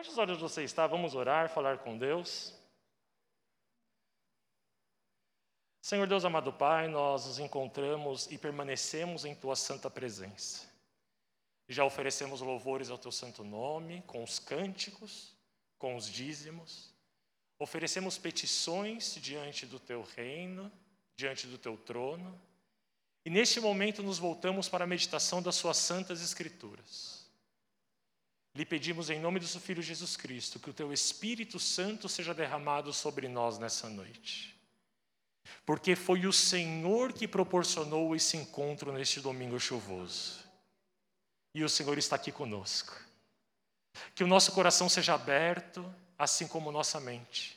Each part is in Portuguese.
Feche os olhos de você está, vamos orar, falar com Deus. Senhor Deus amado Pai, nós nos encontramos e permanecemos em Tua santa presença. Já oferecemos louvores ao Teu santo nome, com os cânticos, com os dízimos. Oferecemos petições diante do Teu reino, diante do Teu trono. E neste momento nos voltamos para a meditação das Suas santas Escrituras. Lhe pedimos em nome do seu Filho Jesus Cristo que o Teu Espírito Santo seja derramado sobre nós nessa noite porque foi o Senhor que proporcionou esse encontro neste domingo chuvoso. E o Senhor está aqui conosco. Que o nosso coração seja aberto, assim como nossa mente.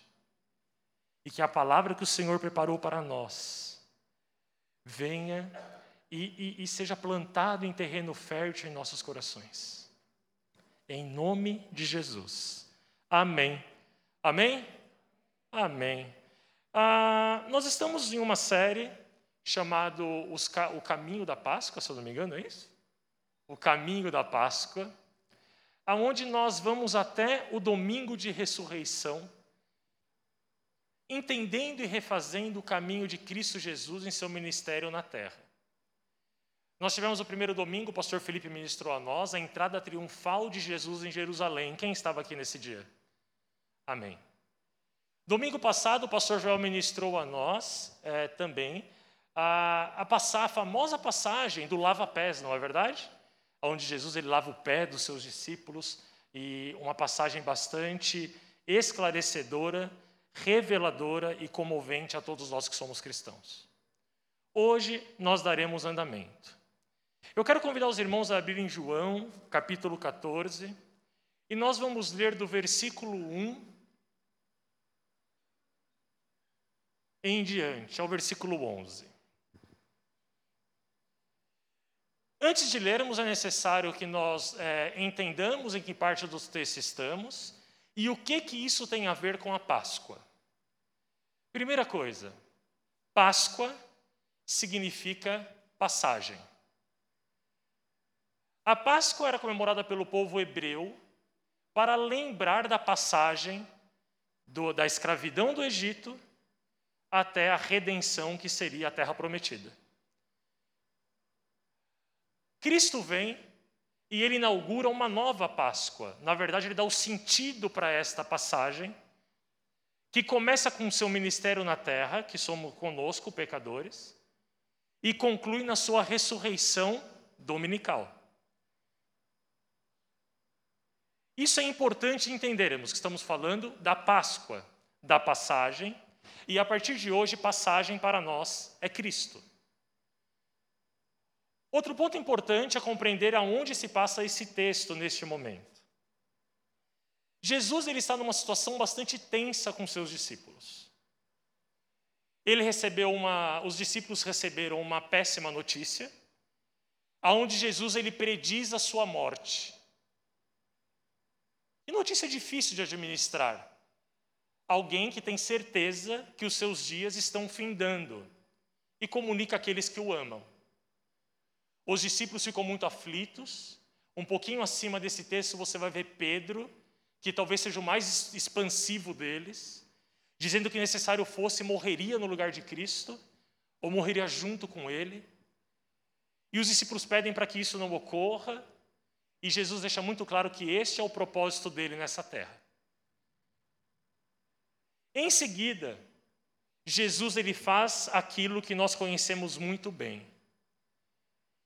E que a palavra que o Senhor preparou para nós venha e, e, e seja plantado em terreno fértil em nossos corações. Em nome de Jesus. Amém. Amém? Amém. Ah, nós estamos em uma série chamada O Caminho da Páscoa, se eu não me engano, é isso? O Caminho da Páscoa, aonde nós vamos até o domingo de ressurreição, entendendo e refazendo o caminho de Cristo Jesus em seu ministério na terra. Nós tivemos o primeiro domingo, o pastor Felipe ministrou a nós, a entrada triunfal de Jesus em Jerusalém. Quem estava aqui nesse dia? Amém. Domingo passado, o pastor Joel ministrou a nós é, também a, a, passar a famosa passagem do lava-pés, não é verdade? Onde Jesus ele lava o pé dos seus discípulos e uma passagem bastante esclarecedora, reveladora e comovente a todos nós que somos cristãos. Hoje nós daremos andamento. Eu quero convidar os irmãos a abrirem João, capítulo 14, e nós vamos ler do versículo 1 em diante, ao versículo 11. Antes de lermos, é necessário que nós é, entendamos em que parte do texto estamos e o que, que isso tem a ver com a Páscoa. Primeira coisa, Páscoa significa passagem. A Páscoa era comemorada pelo povo hebreu para lembrar da passagem do, da escravidão do Egito até a redenção que seria a terra prometida. Cristo vem e ele inaugura uma nova Páscoa. Na verdade, ele dá o sentido para esta passagem, que começa com o seu ministério na terra, que somos conosco, pecadores, e conclui na sua ressurreição dominical. Isso é importante entendermos que estamos falando da Páscoa, da passagem e a partir de hoje, passagem para nós é Cristo. Outro ponto importante é compreender aonde se passa esse texto neste momento. Jesus ele está numa situação bastante tensa com seus discípulos. Ele recebeu uma, os discípulos receberam uma péssima notícia, aonde Jesus ele prediz a sua morte. E notícia difícil de administrar alguém que tem certeza que os seus dias estão findando e comunica àqueles que o amam. Os discípulos ficam muito aflitos. Um pouquinho acima desse texto você vai ver Pedro, que talvez seja o mais expansivo deles, dizendo que necessário fosse morreria no lugar de Cristo ou morreria junto com ele. E os discípulos pedem para que isso não ocorra, e Jesus deixa muito claro que este é o propósito dele nessa terra. Em seguida, Jesus ele faz aquilo que nós conhecemos muito bem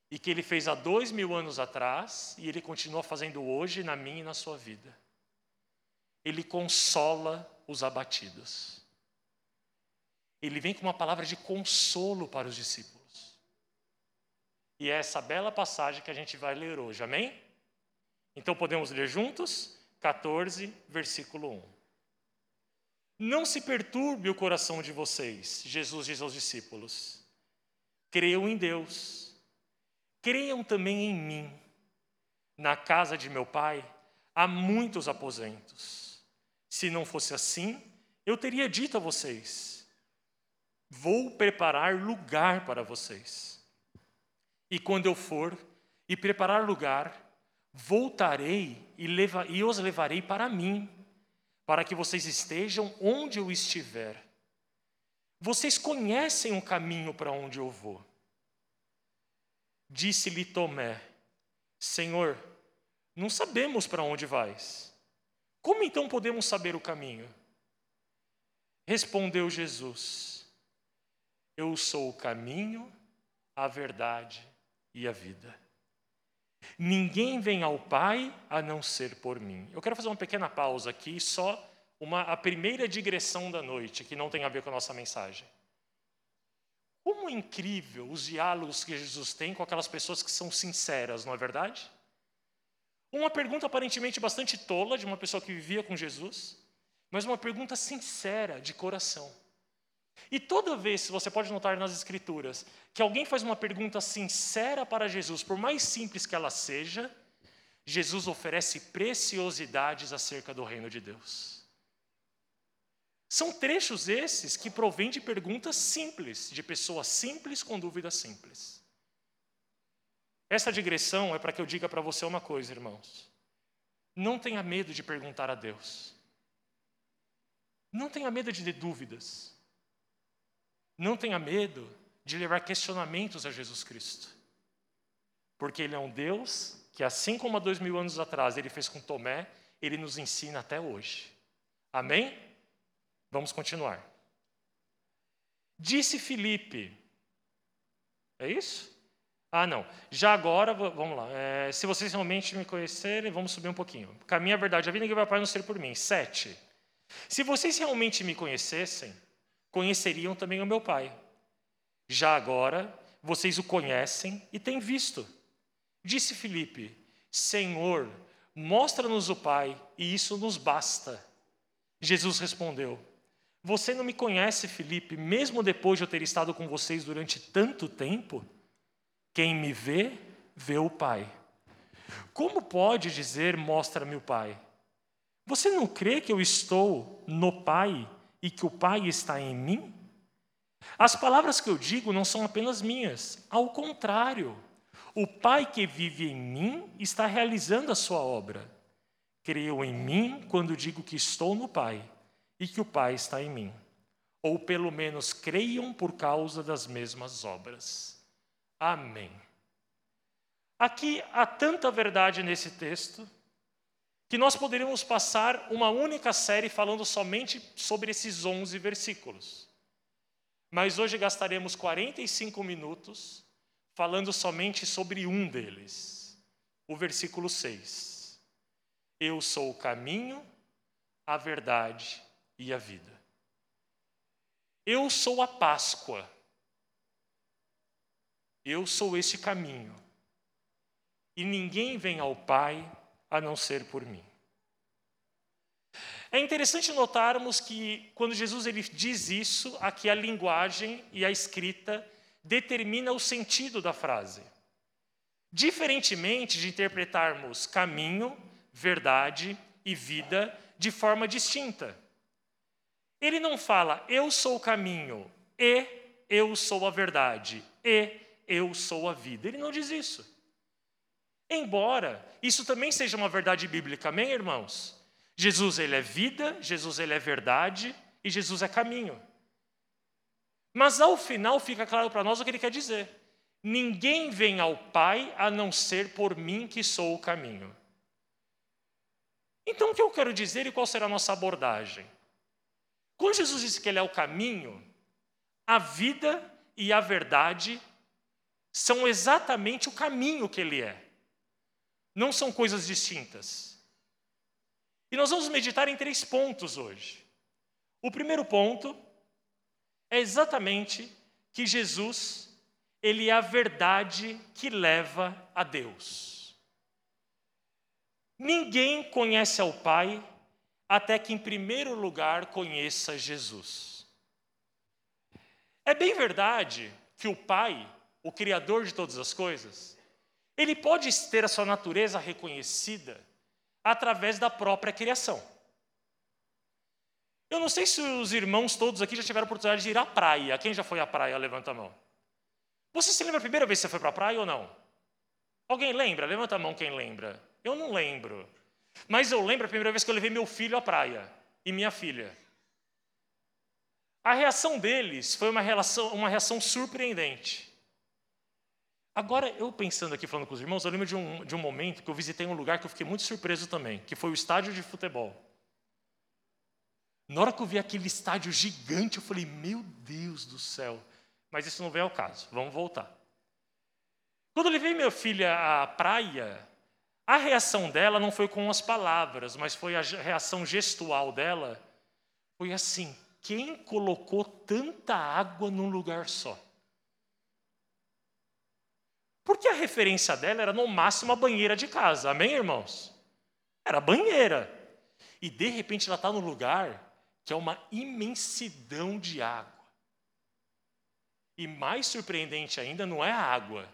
e que ele fez há dois mil anos atrás e ele continua fazendo hoje na minha e na sua vida. Ele consola os abatidos. Ele vem com uma palavra de consolo para os discípulos. E é essa bela passagem que a gente vai ler hoje, amém? Então podemos ler juntos? 14, versículo 1. Não se perturbe o coração de vocês, Jesus diz aos discípulos. Creiam em Deus, creiam também em mim. Na casa de meu pai há muitos aposentos. Se não fosse assim, eu teria dito a vocês: vou preparar lugar para vocês. E quando eu for e preparar lugar, voltarei e, leva, e os levarei para mim, para que vocês estejam onde eu estiver. Vocês conhecem o caminho para onde eu vou. Disse-lhe Tomé: Senhor, não sabemos para onde vais. Como então podemos saber o caminho? Respondeu Jesus: Eu sou o caminho, a verdade e a vida. Ninguém vem ao Pai a não ser por mim. Eu quero fazer uma pequena pausa aqui, só uma, a primeira digressão da noite, que não tem a ver com a nossa mensagem. Como é incrível os diálogos que Jesus tem com aquelas pessoas que são sinceras, não é verdade? Uma pergunta aparentemente bastante tola de uma pessoa que vivia com Jesus, mas uma pergunta sincera, de coração. E toda vez, você pode notar nas Escrituras, que alguém faz uma pergunta sincera para Jesus, por mais simples que ela seja, Jesus oferece preciosidades acerca do reino de Deus. São trechos esses que provêm de perguntas simples, de pessoas simples com dúvidas simples. Essa digressão é para que eu diga para você uma coisa, irmãos. Não tenha medo de perguntar a Deus. Não tenha medo de ter dúvidas. Não tenha medo de levar questionamentos a Jesus Cristo. Porque Ele é um Deus que, assim como há dois mil anos atrás Ele fez com Tomé, Ele nos ensina até hoje. Amém? Vamos continuar. Disse Filipe. É isso? Ah, não. Já agora, vamos lá. É, se vocês realmente me conhecerem, vamos subir um pouquinho. Caminho a verdade, a vida ninguém vai para não ser por mim. Sete. Se vocês realmente me conhecessem, conheceriam também o meu Pai. Já agora, vocês o conhecem e têm visto. Disse Filipe: Senhor, mostra-nos o Pai, e isso nos basta. Jesus respondeu: Você não me conhece, Filipe, mesmo depois de eu ter estado com vocês durante tanto tempo? Quem me vê, vê o Pai. Como pode dizer, mostra-me o Pai? Você não crê que eu estou no Pai e que o Pai está em mim? As palavras que eu digo não são apenas minhas, ao contrário, o Pai que vive em mim está realizando a sua obra. Creio em mim quando digo que estou no Pai e que o Pai está em mim. Ou pelo menos creiam por causa das mesmas obras. Amém. Aqui há tanta verdade nesse texto que nós poderíamos passar uma única série falando somente sobre esses 11 versículos. Mas hoje gastaremos 45 minutos falando somente sobre um deles, o versículo 6. Eu sou o caminho, a verdade e a vida. Eu sou a Páscoa. Eu sou esse caminho. E ninguém vem ao Pai a não ser por mim. É interessante notarmos que quando Jesus ele diz isso, aqui a linguagem e a escrita determina o sentido da frase. Diferentemente de interpretarmos caminho, verdade e vida de forma distinta. Ele não fala eu sou o caminho e eu sou a verdade e eu sou a vida. Ele não diz isso. Embora isso também seja uma verdade bíblica, amém, irmãos? Jesus ele é vida, Jesus ele é verdade e Jesus é caminho. Mas ao final fica claro para nós o que ele quer dizer. Ninguém vem ao Pai a não ser por mim que sou o caminho. Então o que eu quero dizer e qual será a nossa abordagem? Quando Jesus disse que ele é o caminho, a vida e a verdade são exatamente o caminho que ele é não são coisas distintas. E nós vamos meditar em três pontos hoje. O primeiro ponto é exatamente que Jesus, ele é a verdade que leva a Deus. Ninguém conhece ao Pai até que, em primeiro lugar, conheça Jesus. É bem verdade que o Pai, o Criador de todas as coisas, ele pode ter a sua natureza reconhecida através da própria criação. Eu não sei se os irmãos todos aqui já tiveram a oportunidade de ir à praia. Quem já foi à praia? Levanta a mão. Você se lembra a primeira vez que você foi para a praia ou não? Alguém lembra? Levanta a mão quem lembra. Eu não lembro. Mas eu lembro a primeira vez que eu levei meu filho à praia e minha filha. A reação deles foi uma, relação, uma reação surpreendente. Agora, eu pensando aqui, falando com os irmãos, eu lembro de um, de um momento que eu visitei um lugar que eu fiquei muito surpreso também, que foi o estádio de futebol. Na hora que eu vi aquele estádio gigante, eu falei, meu Deus do céu. Mas isso não vem ao caso, vamos voltar. Quando eu levei minha filha à praia, a reação dela não foi com as palavras, mas foi a reação gestual dela. Foi assim: quem colocou tanta água num lugar só? Porque a referência dela era no máximo a banheira de casa, amém, irmãos? Era banheira. E de repente ela está num lugar que é uma imensidão de água. E mais surpreendente ainda não é a água,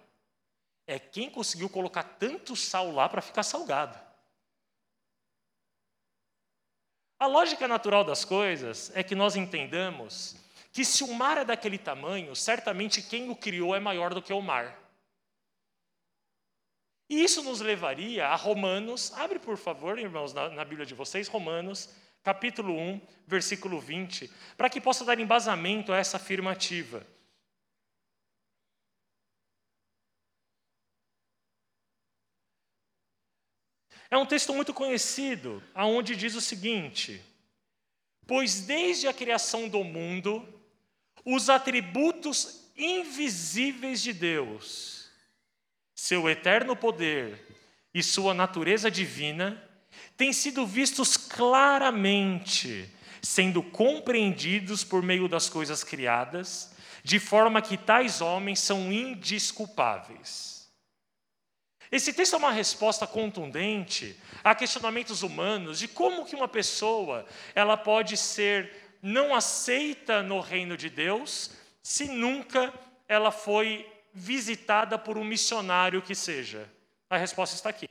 é quem conseguiu colocar tanto sal lá para ficar salgado. A lógica natural das coisas é que nós entendamos que se o mar é daquele tamanho, certamente quem o criou é maior do que o mar. E isso nos levaria a Romanos, abre por favor, irmãos, na, na Bíblia de vocês, Romanos, capítulo 1, versículo 20, para que possa dar embasamento a essa afirmativa. É um texto muito conhecido, aonde diz o seguinte: Pois desde a criação do mundo, os atributos invisíveis de Deus, seu eterno poder e sua natureza divina, têm sido vistos claramente, sendo compreendidos por meio das coisas criadas, de forma que tais homens são indisculpáveis. Esse texto é uma resposta contundente a questionamentos humanos de como que uma pessoa ela pode ser não aceita no reino de Deus se nunca ela foi visitada por um missionário que seja. A resposta está aqui.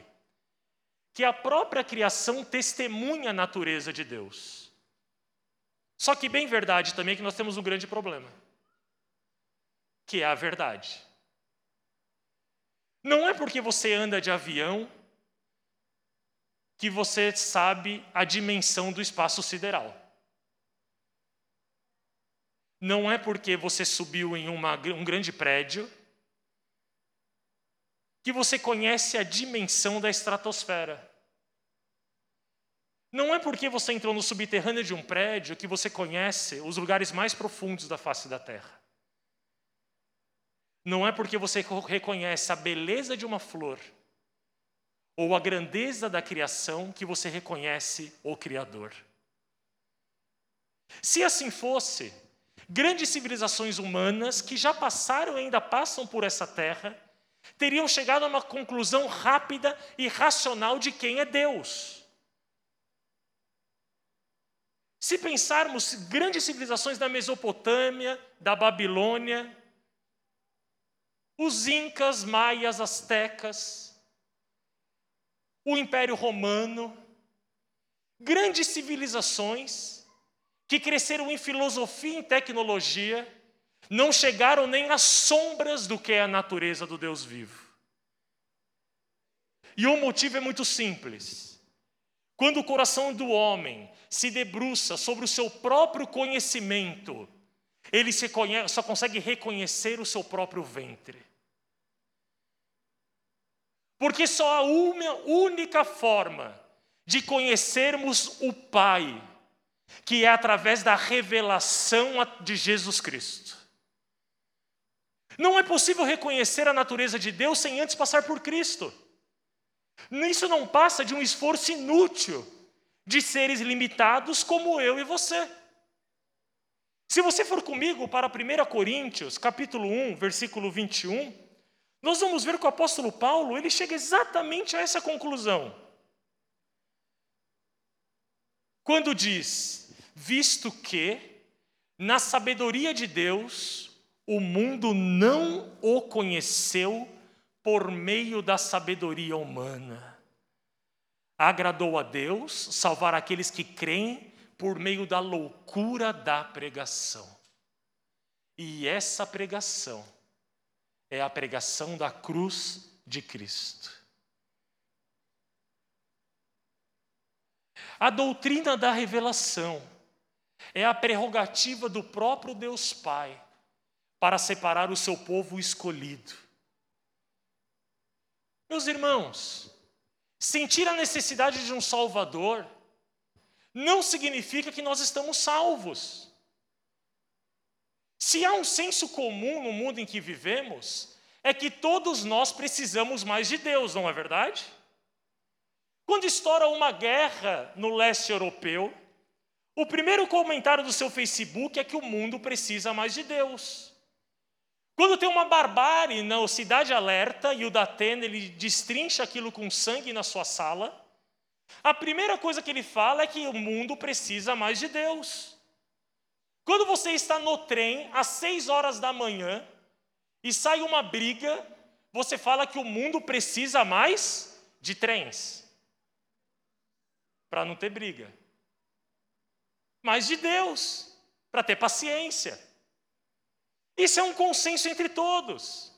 Que a própria criação testemunha a natureza de Deus. Só que bem verdade também que nós temos um grande problema, que é a verdade. Não é porque você anda de avião que você sabe a dimensão do espaço sideral. Não é porque você subiu em uma, um grande prédio que você conhece a dimensão da estratosfera. Não é porque você entrou no subterrâneo de um prédio que você conhece os lugares mais profundos da face da Terra. Não é porque você reconhece a beleza de uma flor ou a grandeza da criação que você reconhece o Criador. Se assim fosse, grandes civilizações humanas que já passaram e ainda passam por essa terra teriam chegado a uma conclusão rápida e racional de quem é Deus. Se pensarmos grandes civilizações da Mesopotâmia, da Babilônia, os incas, maias, astecas, o Império Romano, grandes civilizações que cresceram em filosofia e em tecnologia, não chegaram nem às sombras do que é a natureza do Deus vivo. E o motivo é muito simples. Quando o coração do homem se debruça sobre o seu próprio conhecimento, ele conhece, só consegue reconhecer o seu próprio ventre. Porque só há uma única forma de conhecermos o Pai, que é através da revelação de Jesus Cristo. Não é possível reconhecer a natureza de Deus sem antes passar por Cristo. Isso não passa de um esforço inútil de seres limitados como eu e você. Se você for comigo para 1 Coríntios, capítulo 1, versículo 21, nós vamos ver que o apóstolo Paulo, ele chega exatamente a essa conclusão. Quando diz: "Visto que na sabedoria de Deus o mundo não o conheceu por meio da sabedoria humana. Agradou a Deus salvar aqueles que creem por meio da loucura da pregação. E essa pregação é a pregação da cruz de Cristo. A doutrina da revelação é a prerrogativa do próprio Deus Pai para separar o seu povo escolhido. Meus irmãos, sentir a necessidade de um Salvador não significa que nós estamos salvos. Se há um senso comum no mundo em que vivemos, é que todos nós precisamos mais de Deus, não é verdade? Quando estoura uma guerra no leste europeu, o primeiro comentário do seu Facebook é que o mundo precisa mais de Deus. Quando tem uma barbárie na Cidade Alerta e o Datena ele destrincha aquilo com sangue na sua sala, a primeira coisa que ele fala é que o mundo precisa mais de Deus. Quando você está no trem às seis horas da manhã e sai uma briga, você fala que o mundo precisa mais de trens para não ter briga mas de Deus, para ter paciência. Isso é um consenso entre todos.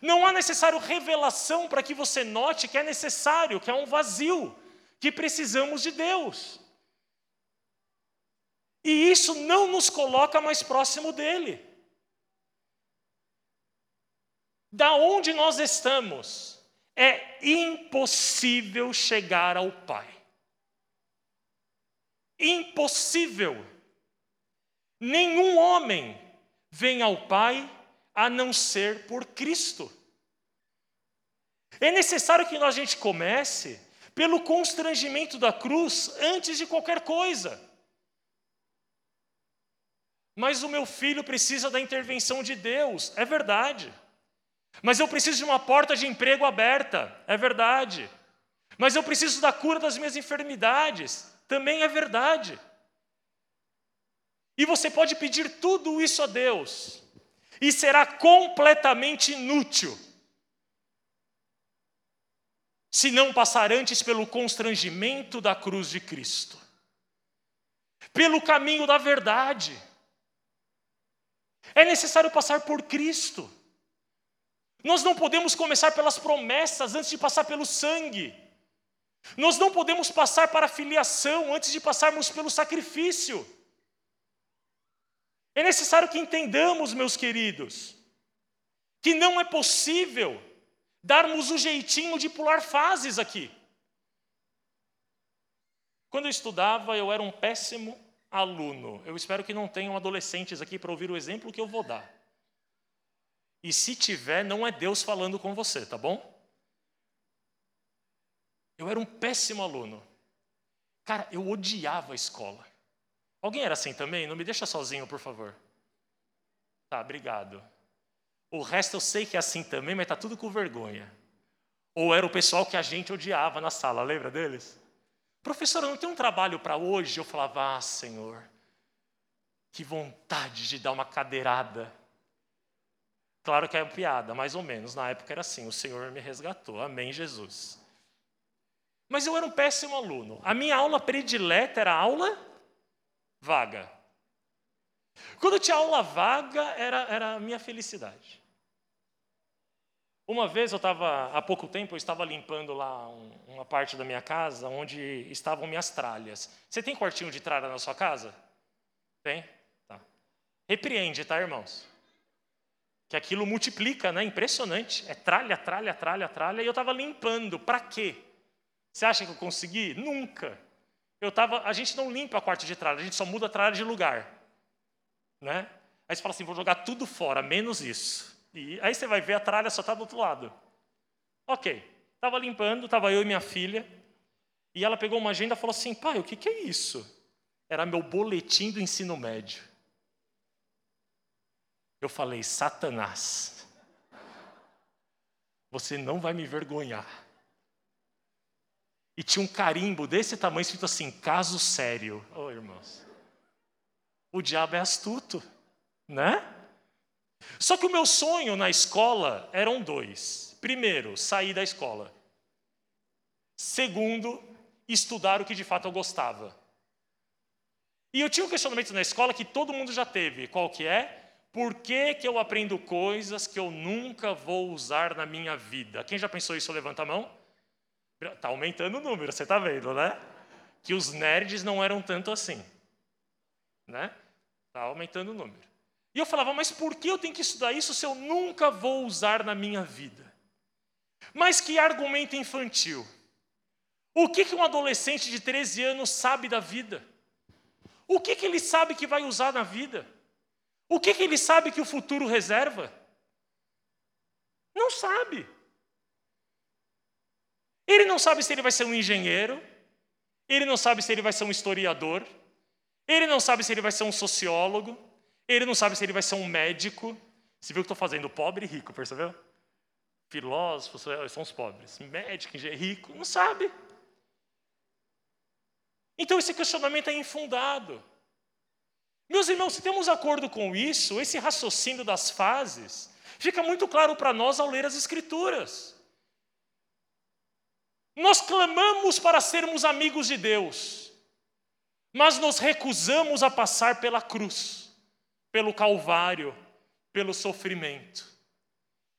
Não há necessário revelação para que você note que é necessário, que é um vazio, que precisamos de Deus. E isso não nos coloca mais próximo dele. Da onde nós estamos, é impossível chegar ao Pai. Impossível. Nenhum homem vem ao Pai a não ser por Cristo. É necessário que a gente comece pelo constrangimento da cruz antes de qualquer coisa. Mas o meu filho precisa da intervenção de Deus, é verdade. Mas eu preciso de uma porta de emprego aberta, é verdade. Mas eu preciso da cura das minhas enfermidades, também é verdade. E você pode pedir tudo isso a Deus, e será completamente inútil, se não passar antes pelo constrangimento da cruz de Cristo, pelo caminho da verdade. É necessário passar por Cristo. Nós não podemos começar pelas promessas antes de passar pelo sangue. Nós não podemos passar para a filiação antes de passarmos pelo sacrifício. É necessário que entendamos, meus queridos, que não é possível darmos o jeitinho de pular fases aqui. Quando eu estudava, eu era um péssimo aluno. Eu espero que não tenham adolescentes aqui para ouvir o exemplo que eu vou dar. E se tiver, não é Deus falando com você, tá bom? Eu era um péssimo aluno. Cara, eu odiava a escola. Alguém era assim também? Não me deixa sozinho, por favor. Tá, obrigado. O resto eu sei que é assim também, mas tá tudo com vergonha. Ou era o pessoal que a gente odiava na sala, lembra deles? Professor, eu não tenho um trabalho para hoje. Eu falava, ah, Senhor, que vontade de dar uma cadeirada. Claro que é uma piada, mais ou menos. Na época era assim: o Senhor me resgatou. Amém, Jesus. Mas eu era um péssimo aluno. A minha aula predileta era aula vaga. Quando tinha aula vaga, era, era a minha felicidade. Uma vez eu estava, há pouco tempo, eu estava limpando lá um, uma parte da minha casa onde estavam minhas tralhas. Você tem quartinho de tralha na sua casa? Tem? Tá. Repreende, tá, irmãos? Que aquilo multiplica, né? Impressionante. É tralha, tralha, tralha, tralha. E eu estava limpando. Para quê? Você acha que eu consegui? Nunca. Eu tava, a gente não limpa a quarto de tralha, a gente só muda a tralha de lugar. Né? Aí você fala assim, vou jogar tudo fora, menos isso. E aí você vai ver a tralha só está do outro lado. Ok. Estava limpando, estava eu e minha filha, e ela pegou uma agenda e falou assim, pai, o que, que é isso? Era meu boletim do ensino médio. Eu falei, Satanás, você não vai me vergonhar. E tinha um carimbo desse tamanho escrito assim: caso sério. Oh, irmãos. O diabo é astuto, né? Só que o meu sonho na escola eram dois. Primeiro, sair da escola. Segundo, estudar o que de fato eu gostava. E eu tinha um questionamento na escola que todo mundo já teve. Qual que é? Por que, que eu aprendo coisas que eu nunca vou usar na minha vida? Quem já pensou isso, levanta a mão. Está aumentando o número, você está vendo, né? que os nerds não eram tanto assim. Né? Está aumentando o número. E eu falava, mas por que eu tenho que estudar isso se eu nunca vou usar na minha vida? Mas que argumento infantil. O que, que um adolescente de 13 anos sabe da vida? O que, que ele sabe que vai usar na vida? O que, que ele sabe que o futuro reserva? Não sabe. Ele não sabe se ele vai ser um engenheiro, ele não sabe se ele vai ser um historiador, ele não sabe se ele vai ser um sociólogo, ele não sabe se ele vai ser um médico. Você viu o que estou fazendo? Pobre e rico, percebeu? Filósofos são os pobres. Médico, engenheiro, rico, não sabe. Então esse questionamento é infundado. Meus irmãos, se temos acordo com isso, esse raciocínio das fases fica muito claro para nós ao ler as Escrituras. Nós clamamos para sermos amigos de Deus, mas nos recusamos a passar pela cruz, pelo Calvário, pelo sofrimento.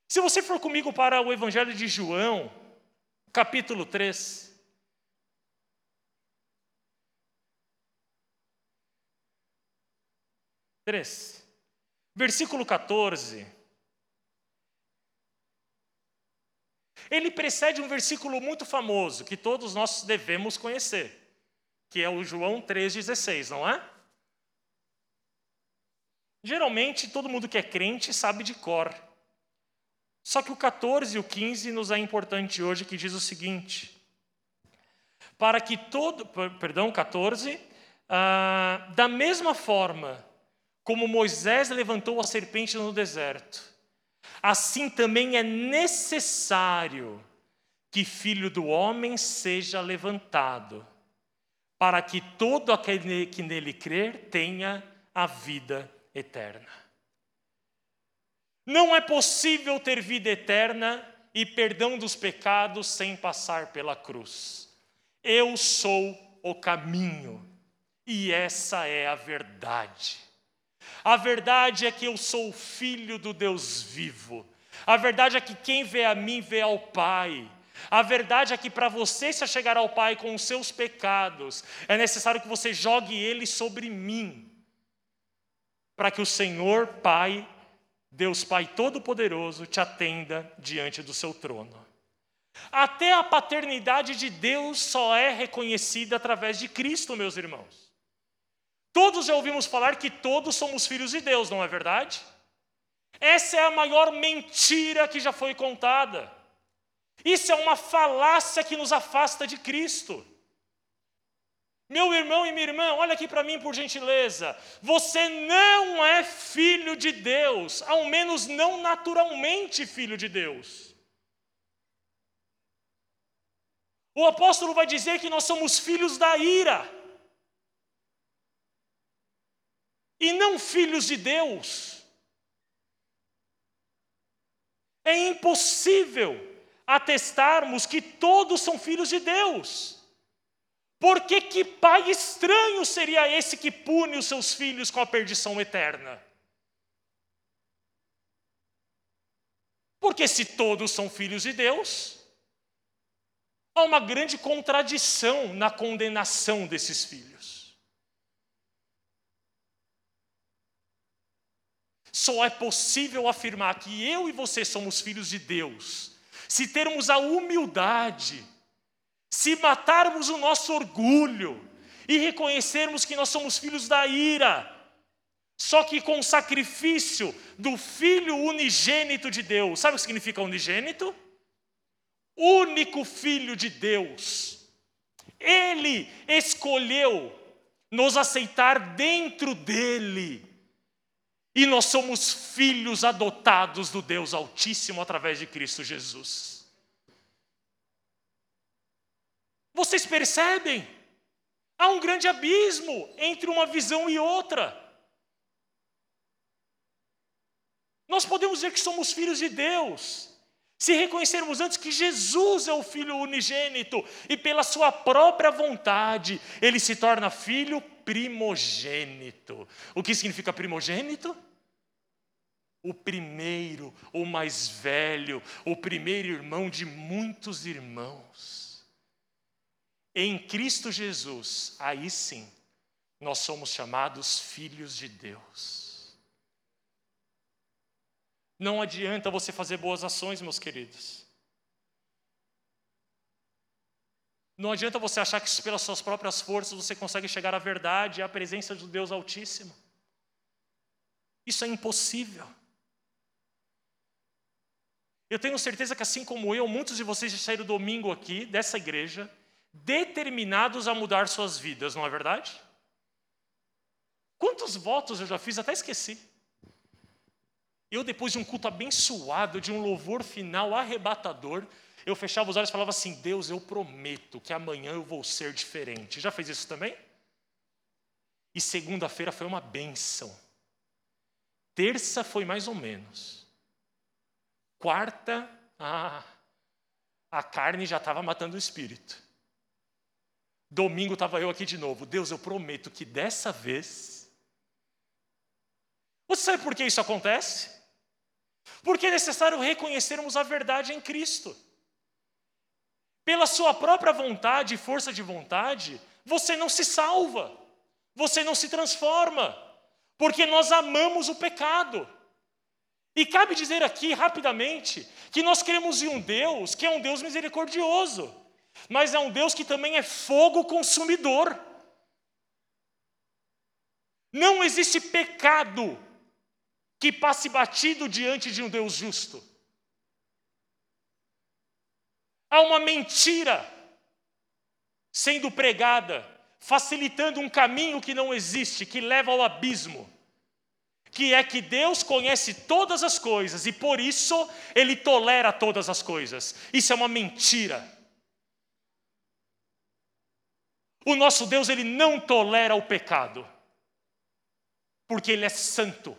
Se você for comigo para o Evangelho de João, capítulo 3. 3, versículo 14. Ele precede um versículo muito famoso que todos nós devemos conhecer, que é o João 3,16, não é? Geralmente, todo mundo que é crente sabe de cor. Só que o 14 e o 15 nos é importante hoje, que diz o seguinte: para que todo, perdão, 14, ah, da mesma forma como Moisés levantou a serpente no deserto, assim também é necessário que filho do homem seja levantado, para que todo aquele que nele crer tenha a vida eterna. Não é possível ter vida eterna e perdão dos pecados sem passar pela cruz. Eu sou o caminho, e essa é a verdade. A verdade é que eu sou filho do Deus vivo. A verdade é que quem vê a mim vê ao Pai. A verdade é que para você se chegar ao Pai com os seus pecados, é necessário que você jogue eles sobre mim, para que o Senhor Pai, Deus Pai Todo-Poderoso, te atenda diante do seu trono. Até a paternidade de Deus só é reconhecida através de Cristo, meus irmãos. Todos já ouvimos falar que todos somos filhos de Deus, não é verdade? Essa é a maior mentira que já foi contada. Isso é uma falácia que nos afasta de Cristo. Meu irmão e minha irmã, olha aqui para mim por gentileza. Você não é filho de Deus, ao menos não naturalmente filho de Deus. O apóstolo vai dizer que nós somos filhos da ira. E não filhos de Deus. É impossível atestarmos que todos são filhos de Deus. Porque que pai estranho seria esse que pune os seus filhos com a perdição eterna? Porque se todos são filhos de Deus, há uma grande contradição na condenação desses filhos. Só é possível afirmar que eu e você somos filhos de Deus se termos a humildade, se matarmos o nosso orgulho e reconhecermos que nós somos filhos da ira, só que com o sacrifício do Filho unigênito de Deus. Sabe o que significa unigênito? Único Filho de Deus. Ele escolheu nos aceitar dentro dele e nós somos filhos adotados do Deus Altíssimo através de Cristo Jesus. Vocês percebem? Há um grande abismo entre uma visão e outra. Nós podemos dizer que somos filhos de Deus, se reconhecermos antes que Jesus é o Filho unigênito e pela Sua própria vontade ele se torna filho primogênito. O que significa primogênito? O primeiro, o mais velho, o primeiro irmão de muitos irmãos. em Cristo Jesus, aí sim, nós somos chamados filhos de Deus. Não adianta você fazer boas ações, meus queridos. Não adianta você achar que pelas suas próprias forças você consegue chegar à verdade e à presença do Deus Altíssimo. Isso é impossível. Eu tenho certeza que, assim como eu, muitos de vocês já saíram domingo aqui, dessa igreja, determinados a mudar suas vidas, não é verdade? Quantos votos eu já fiz? Até esqueci. Eu, depois de um culto abençoado, de um louvor final arrebatador, eu fechava os olhos e falava assim: Deus, eu prometo que amanhã eu vou ser diferente. Já fez isso também? E segunda-feira foi uma benção. Terça foi mais ou menos. Quarta, ah, a carne já estava matando o espírito. Domingo estava eu aqui de novo. Deus, eu prometo que dessa vez. Você sabe por que isso acontece? Porque é necessário reconhecermos a verdade em Cristo. Pela sua própria vontade e força de vontade, você não se salva, você não se transforma, porque nós amamos o pecado. E cabe dizer aqui rapidamente que nós queremos em um Deus que é um Deus misericordioso, mas é um Deus que também é fogo consumidor. Não existe pecado que passe batido diante de um Deus justo. Há uma mentira sendo pregada, facilitando um caminho que não existe, que leva ao abismo que é que Deus conhece todas as coisas e por isso ele tolera todas as coisas. Isso é uma mentira. O nosso Deus ele não tolera o pecado. Porque ele é santo.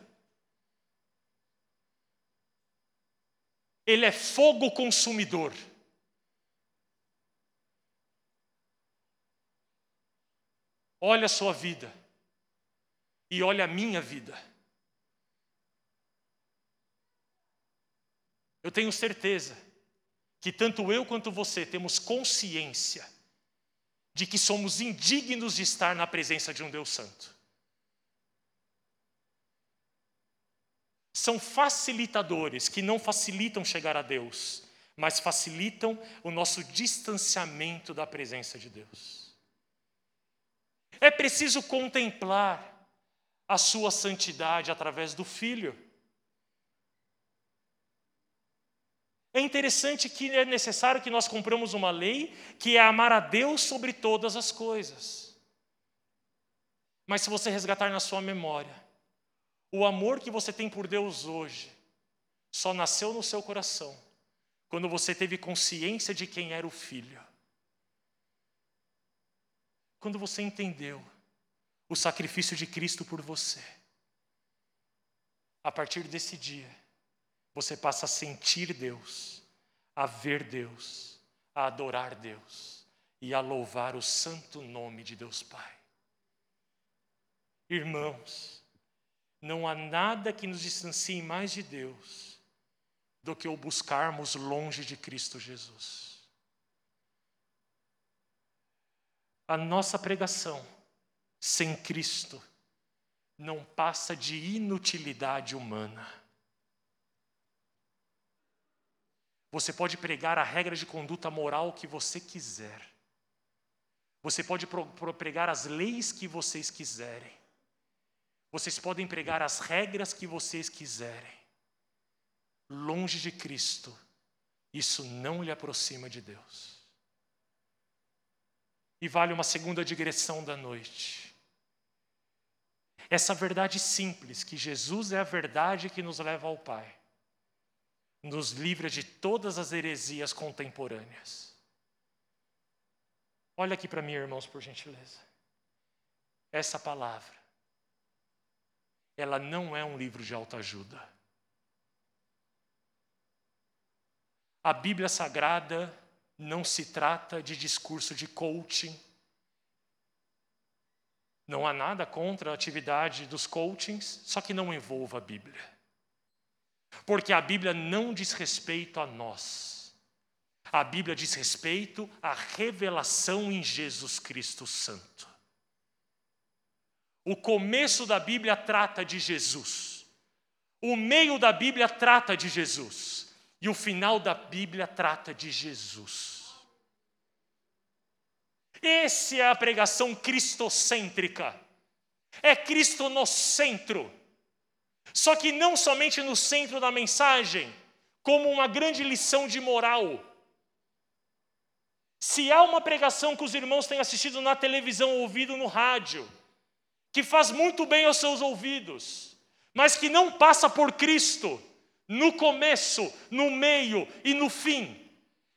Ele é fogo consumidor. Olha a sua vida e olha a minha vida. Eu tenho certeza que tanto eu quanto você temos consciência de que somos indignos de estar na presença de um Deus Santo. São facilitadores que não facilitam chegar a Deus, mas facilitam o nosso distanciamento da presença de Deus. É preciso contemplar a sua santidade através do Filho. É interessante que é necessário que nós compramos uma lei que é amar a Deus sobre todas as coisas. Mas se você resgatar na sua memória, o amor que você tem por Deus hoje só nasceu no seu coração quando você teve consciência de quem era o filho. Quando você entendeu o sacrifício de Cristo por você. A partir desse dia, você passa a sentir Deus, a ver Deus, a adorar Deus e a louvar o santo nome de Deus Pai. Irmãos, não há nada que nos distancie mais de Deus do que o buscarmos longe de Cristo Jesus. A nossa pregação sem Cristo não passa de inutilidade humana. Você pode pregar a regra de conduta moral que você quiser. Você pode pregar as leis que vocês quiserem. Vocês podem pregar as regras que vocês quiserem. Longe de Cristo, isso não lhe aproxima de Deus. E vale uma segunda digressão da noite. Essa verdade simples, que Jesus é a verdade que nos leva ao Pai nos livra de todas as heresias contemporâneas. Olha aqui para mim, irmãos, por gentileza. Essa palavra, ela não é um livro de autoajuda. A Bíblia Sagrada não se trata de discurso de coaching. Não há nada contra a atividade dos coachings, só que não envolva a Bíblia. Porque a Bíblia não diz respeito a nós. A Bíblia diz respeito à revelação em Jesus Cristo Santo. O começo da Bíblia trata de Jesus. O meio da Bíblia trata de Jesus. E o final da Bíblia trata de Jesus. Essa é a pregação cristocêntrica. É Cristo no centro. Só que não somente no centro da mensagem, como uma grande lição de moral. Se há uma pregação que os irmãos têm assistido na televisão, ouvido no rádio, que faz muito bem aos seus ouvidos, mas que não passa por Cristo no começo, no meio e no fim,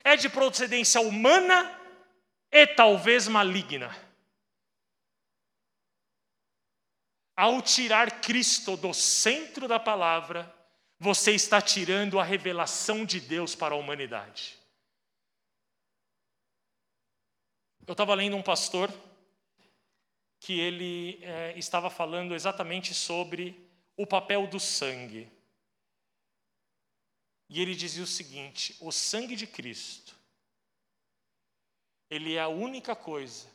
é de procedência humana e talvez maligna. Ao tirar Cristo do centro da palavra, você está tirando a revelação de Deus para a humanidade. Eu estava lendo um pastor que ele é, estava falando exatamente sobre o papel do sangue. E ele dizia o seguinte: o sangue de Cristo, ele é a única coisa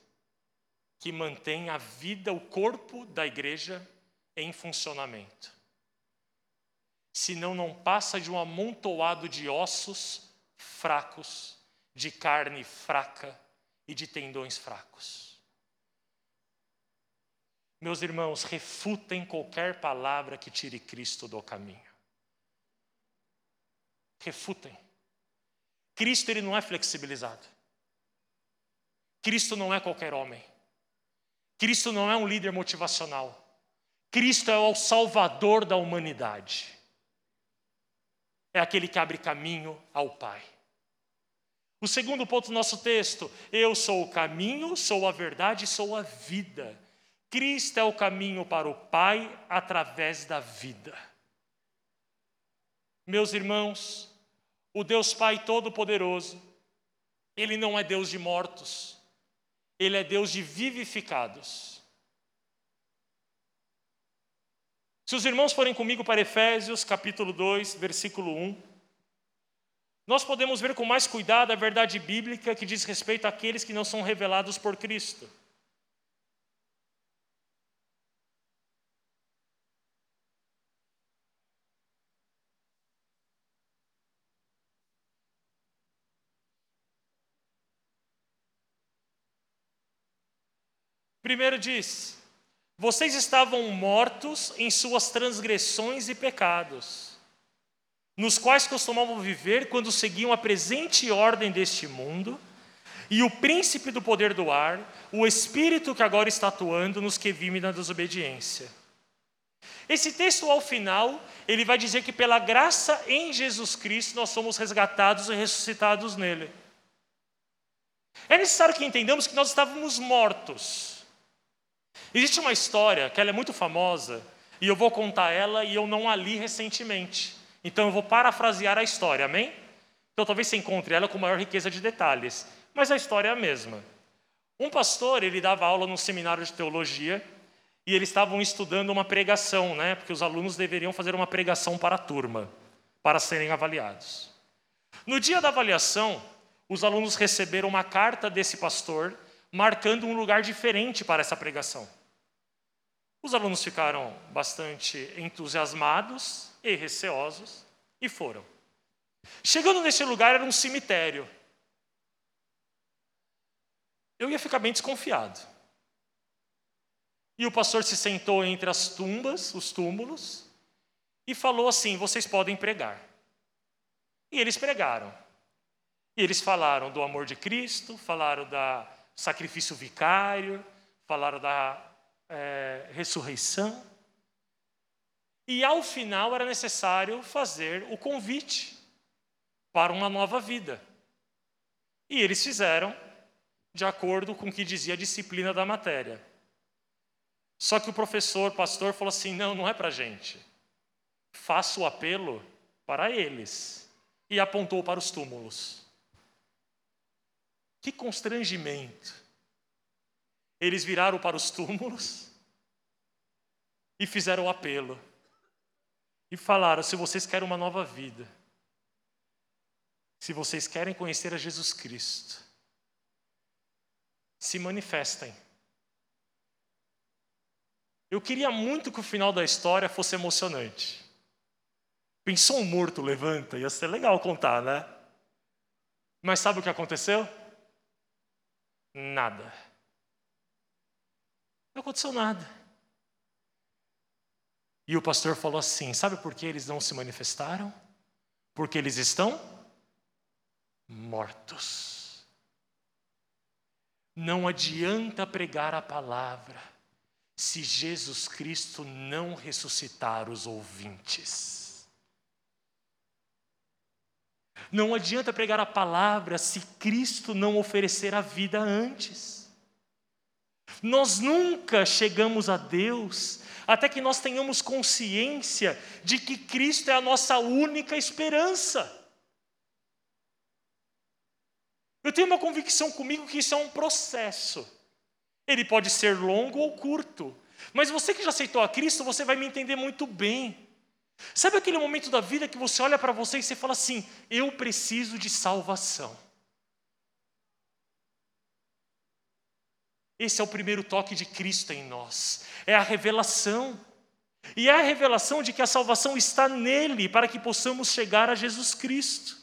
que mantém a vida, o corpo da igreja em funcionamento. Senão não passa de um amontoado de ossos fracos, de carne fraca e de tendões fracos. Meus irmãos, refutem qualquer palavra que tire Cristo do caminho. Refutem. Cristo ele não é flexibilizado. Cristo não é qualquer homem. Cristo não é um líder motivacional. Cristo é o salvador da humanidade. É aquele que abre caminho ao Pai. O segundo ponto do nosso texto: eu sou o caminho, sou a verdade, sou a vida. Cristo é o caminho para o Pai através da vida. Meus irmãos, o Deus Pai Todo-Poderoso, Ele não é Deus de mortos, ele é Deus de vivificados. Se os irmãos forem comigo para Efésios, capítulo 2, versículo 1, nós podemos ver com mais cuidado a verdade bíblica que diz respeito àqueles que não são revelados por Cristo. Primeiro diz: Vocês estavam mortos em suas transgressões e pecados, nos quais costumavam viver quando seguiam a presente ordem deste mundo, e o príncipe do poder do ar, o espírito que agora está atuando nos que vivem na desobediência. Esse texto, ao final, ele vai dizer que pela graça em Jesus Cristo nós somos resgatados e ressuscitados nele. É necessário que entendamos que nós estávamos mortos. Existe uma história que ela é muito famosa, e eu vou contar ela e eu não a li recentemente. Então eu vou parafrasear a história, amém? Então talvez você encontre ela com maior riqueza de detalhes, mas a história é a mesma. Um pastor, ele dava aula num seminário de teologia, e eles estavam estudando uma pregação, né? Porque os alunos deveriam fazer uma pregação para a turma, para serem avaliados. No dia da avaliação, os alunos receberam uma carta desse pastor marcando um lugar diferente para essa pregação. Os alunos ficaram bastante entusiasmados e receosos e foram. Chegando nesse lugar era um cemitério. Eu ia ficar bem desconfiado. E o pastor se sentou entre as tumbas, os túmulos, e falou assim: vocês podem pregar. E eles pregaram. E eles falaram do amor de Cristo, falaram da sacrifício vicário, falaram da é, ressurreição. E ao final era necessário fazer o convite para uma nova vida. E eles fizeram de acordo com o que dizia a disciplina da matéria. Só que o professor, pastor, falou assim: não, não é para a gente. Faça o apelo para eles. E apontou para os túmulos. Que constrangimento. Eles viraram para os túmulos e fizeram o apelo. E falaram: se vocês querem uma nova vida, Se vocês querem conhecer a Jesus Cristo, se manifestem. Eu queria muito que o final da história fosse emocionante. Pensou um morto levanta, ia ser legal contar, né? Mas sabe o que aconteceu? Nada. Não aconteceu nada. E o pastor falou assim: sabe por que eles não se manifestaram? Porque eles estão mortos. Não adianta pregar a palavra se Jesus Cristo não ressuscitar os ouvintes. Não adianta pregar a palavra se Cristo não oferecer a vida antes. Nós nunca chegamos a Deus até que nós tenhamos consciência de que Cristo é a nossa única esperança. Eu tenho uma convicção comigo que isso é um processo. Ele pode ser longo ou curto. Mas você que já aceitou a Cristo, você vai me entender muito bem. Sabe aquele momento da vida que você olha para você e você fala assim: eu preciso de salvação. Esse é o primeiro toque de Cristo em nós. É a revelação. E é a revelação de que a salvação está nele para que possamos chegar a Jesus Cristo.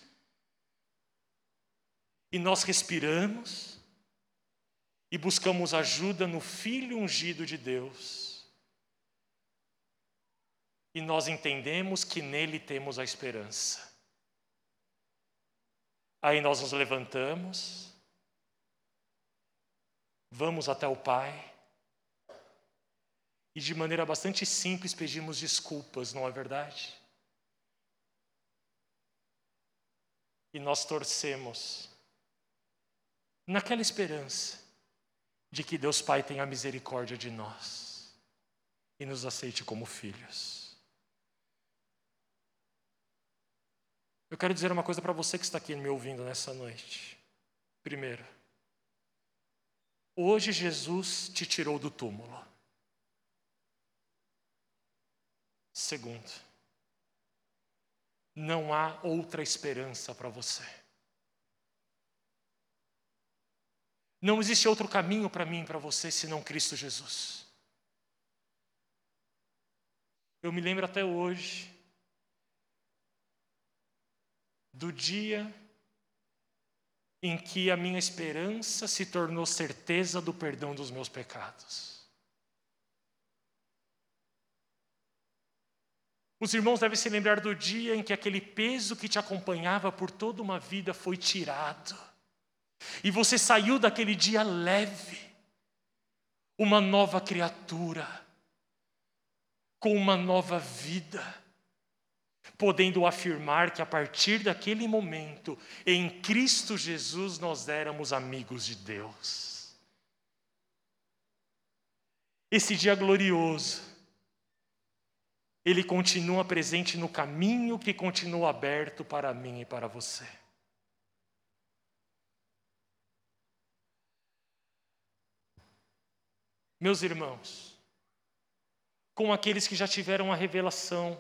E nós respiramos, e buscamos ajuda no Filho ungido de Deus. E nós entendemos que nele temos a esperança. Aí nós nos levantamos, vamos até o Pai, e de maneira bastante simples pedimos desculpas, não é verdade? E nós torcemos naquela esperança de que Deus Pai tenha misericórdia de nós e nos aceite como filhos. Eu quero dizer uma coisa para você que está aqui me ouvindo nessa noite. Primeiro, hoje Jesus te tirou do túmulo. Segundo, não há outra esperança para você. Não existe outro caminho para mim e para você senão Cristo Jesus. Eu me lembro até hoje do dia em que a minha esperança se tornou certeza do perdão dos meus pecados. Os irmãos devem se lembrar do dia em que aquele peso que te acompanhava por toda uma vida foi tirado. E você saiu daquele dia leve, uma nova criatura, com uma nova vida, podendo afirmar que a partir daquele momento, em Cristo Jesus, nós éramos amigos de Deus. Esse dia glorioso, ele continua presente no caminho que continua aberto para mim e para você. Meus irmãos, com aqueles que já tiveram a revelação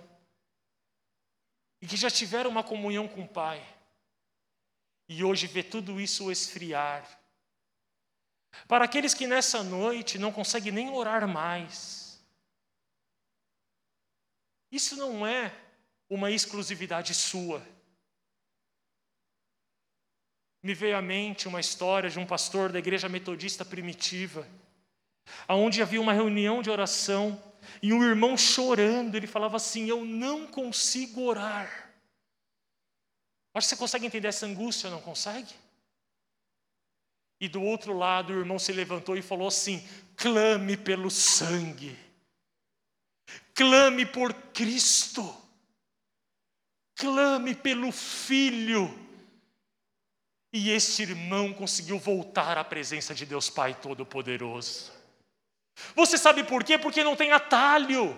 e que já tiveram uma comunhão com o Pai, e hoje vê tudo isso esfriar. Para aqueles que nessa noite não conseguem nem orar mais, isso não é uma exclusividade sua. Me veio à mente uma história de um pastor da igreja metodista primitiva aonde havia uma reunião de oração e um irmão chorando, ele falava assim: Eu não consigo orar. Acho que você consegue entender essa angústia, não consegue? E do outro lado, o irmão se levantou e falou assim: clame pelo sangue, clame por Cristo, clame pelo Filho. E este irmão conseguiu voltar à presença de Deus Pai Todo-Poderoso. Você sabe por quê? Porque não tem atalho.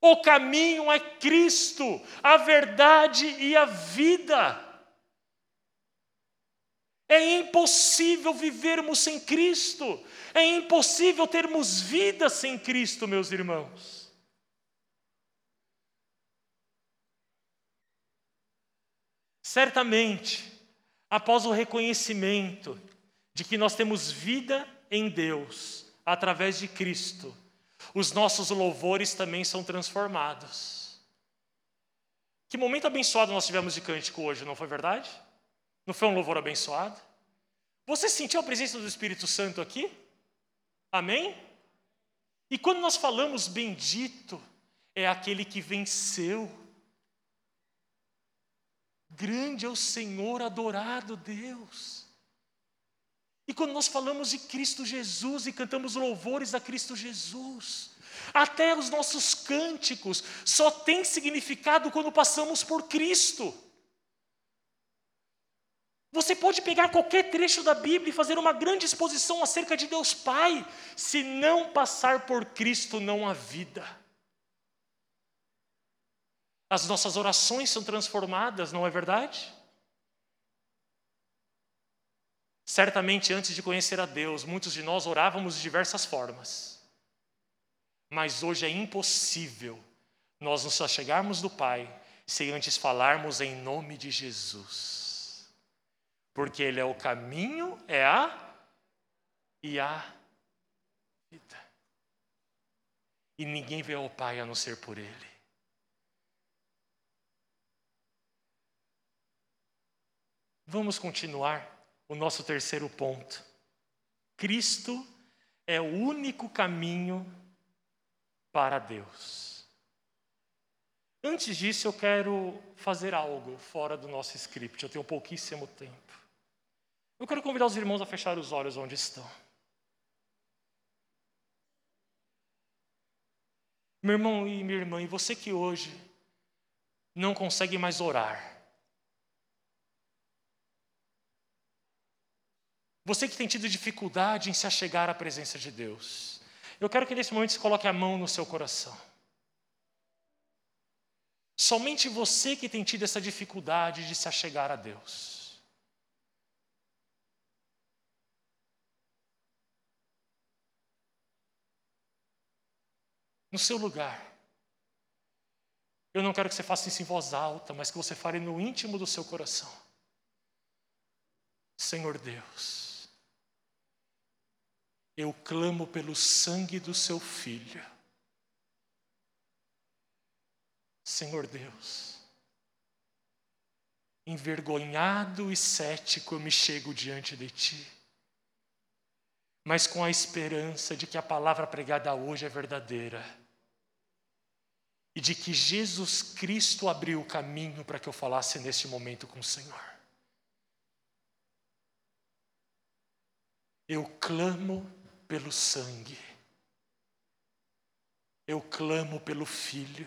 O caminho é Cristo, a verdade e a vida. É impossível vivermos sem Cristo, é impossível termos vida sem Cristo, meus irmãos. Certamente, após o reconhecimento de que nós temos vida em Deus através de Cristo, os nossos louvores também são transformados. Que momento abençoado nós tivemos de cântico hoje, não foi verdade? Não foi um louvor abençoado? Você sentiu a presença do Espírito Santo aqui? Amém? E quando nós falamos bendito, é aquele que venceu. Grande é o Senhor, adorado Deus. E quando nós falamos de Cristo Jesus e cantamos louvores a Cristo Jesus, até os nossos cânticos só têm significado quando passamos por Cristo. Você pode pegar qualquer trecho da Bíblia e fazer uma grande exposição acerca de Deus Pai, se não passar por Cristo, não há vida. As nossas orações são transformadas, não é verdade? Certamente, antes de conhecer a Deus, muitos de nós orávamos de diversas formas. Mas hoje é impossível nós nos achegarmos do Pai sem antes falarmos em nome de Jesus. Porque Ele é o caminho, é a e a vida. E ninguém vê ao Pai a não ser por Ele. Vamos continuar o nosso terceiro ponto. Cristo é o único caminho para Deus. Antes disso, eu quero fazer algo fora do nosso script, eu tenho pouquíssimo tempo. Eu quero convidar os irmãos a fechar os olhos onde estão. Meu irmão e minha irmã, e você que hoje não consegue mais orar, Você que tem tido dificuldade em se achegar à presença de Deus, eu quero que nesse momento você coloque a mão no seu coração. Somente você que tem tido essa dificuldade de se achegar a Deus. No seu lugar. Eu não quero que você faça isso em voz alta, mas que você fale no íntimo do seu coração. Senhor Deus, eu clamo pelo sangue do seu filho. Senhor Deus, envergonhado e cético eu me chego diante de Ti, mas com a esperança de que a palavra pregada hoje é verdadeira e de que Jesus Cristo abriu o caminho para que eu falasse neste momento com o Senhor. Eu clamo pelo sangue. Eu clamo pelo Filho.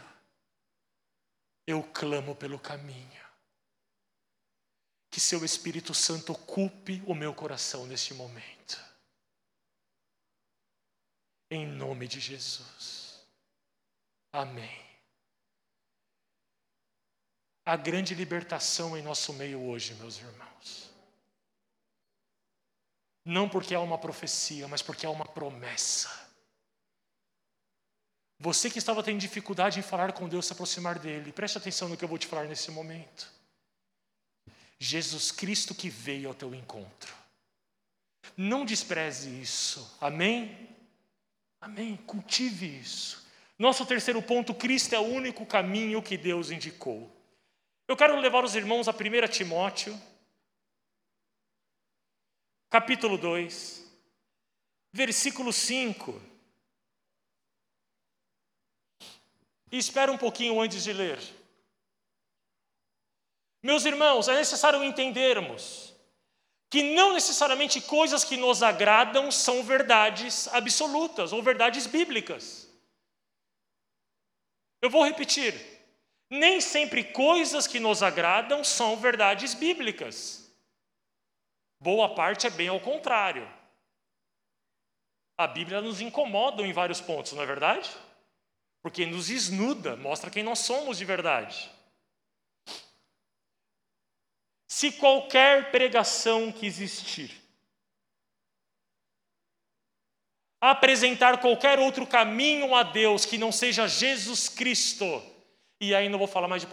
Eu clamo pelo caminho. Que seu Espírito Santo ocupe o meu coração neste momento. Em nome de Jesus. Amém. A grande libertação em nosso meio hoje, meus irmãos não porque é uma profecia, mas porque é uma promessa. Você que estava tendo dificuldade em falar com Deus, se aproximar dele, preste atenção no que eu vou te falar nesse momento. Jesus Cristo que veio ao teu encontro. Não despreze isso. Amém? Amém. Cultive isso. Nosso terceiro ponto: Cristo é o único caminho que Deus indicou. Eu quero levar os irmãos a 1 Timóteo, capítulo 2, versículo 5. E espera um pouquinho antes de ler. Meus irmãos, é necessário entendermos que não necessariamente coisas que nos agradam são verdades absolutas ou verdades bíblicas. Eu vou repetir. Nem sempre coisas que nos agradam são verdades bíblicas. Boa parte é bem ao contrário. A Bíblia nos incomoda em vários pontos, não é verdade? Porque nos esnuda, mostra quem nós somos de verdade. Se qualquer pregação que existir apresentar qualquer outro caminho a Deus que não seja Jesus Cristo, E aí não vou falar mais de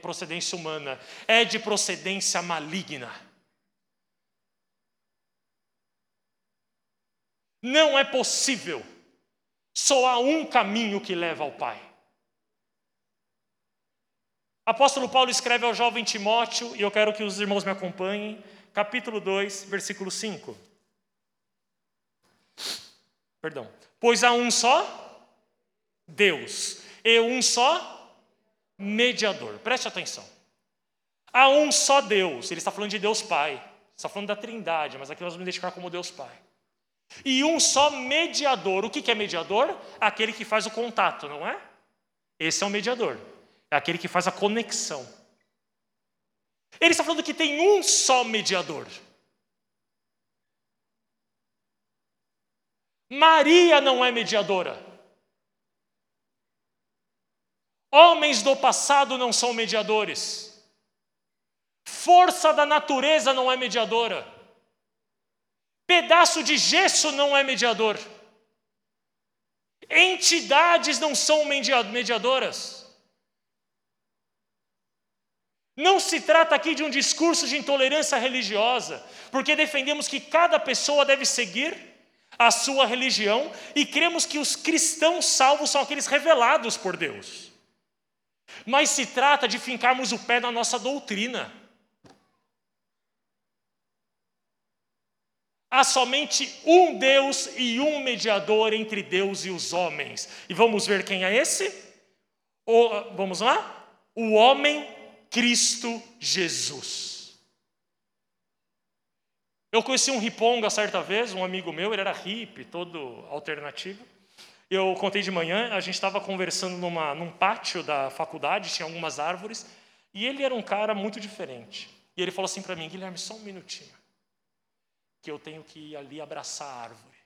procedência humana, é de procedência maligna. Não é possível. Só há um caminho que leva ao Pai. Apóstolo Paulo escreve ao jovem Timóteo, e eu quero que os irmãos me acompanhem, capítulo 2, versículo 5. Perdão. Pois há um só Deus, e um só mediador. Preste atenção. Há um só Deus, ele está falando de Deus Pai, está falando da Trindade, mas aqui nós vamos identificar como Deus Pai. E um só mediador. O que é mediador? Aquele que faz o contato, não é? Esse é o mediador. É aquele que faz a conexão. Ele está falando que tem um só mediador. Maria não é mediadora. Homens do passado não são mediadores. Força da natureza não é mediadora. Pedaço de gesso não é mediador. Entidades não são mediadoras. Não se trata aqui de um discurso de intolerância religiosa, porque defendemos que cada pessoa deve seguir a sua religião e cremos que os cristãos salvos são aqueles revelados por Deus. Mas se trata de fincarmos o pé na nossa doutrina. Há somente um Deus e um mediador entre Deus e os homens. E vamos ver quem é esse? O, vamos lá? O homem Cristo Jesus. Eu conheci um riponga certa vez, um amigo meu, ele era hippie, todo alternativo. Eu contei de manhã, a gente estava conversando numa, num pátio da faculdade, tinha algumas árvores, e ele era um cara muito diferente. E ele falou assim para mim, Guilherme, só um minutinho que eu tenho que ir ali abraçar a árvore.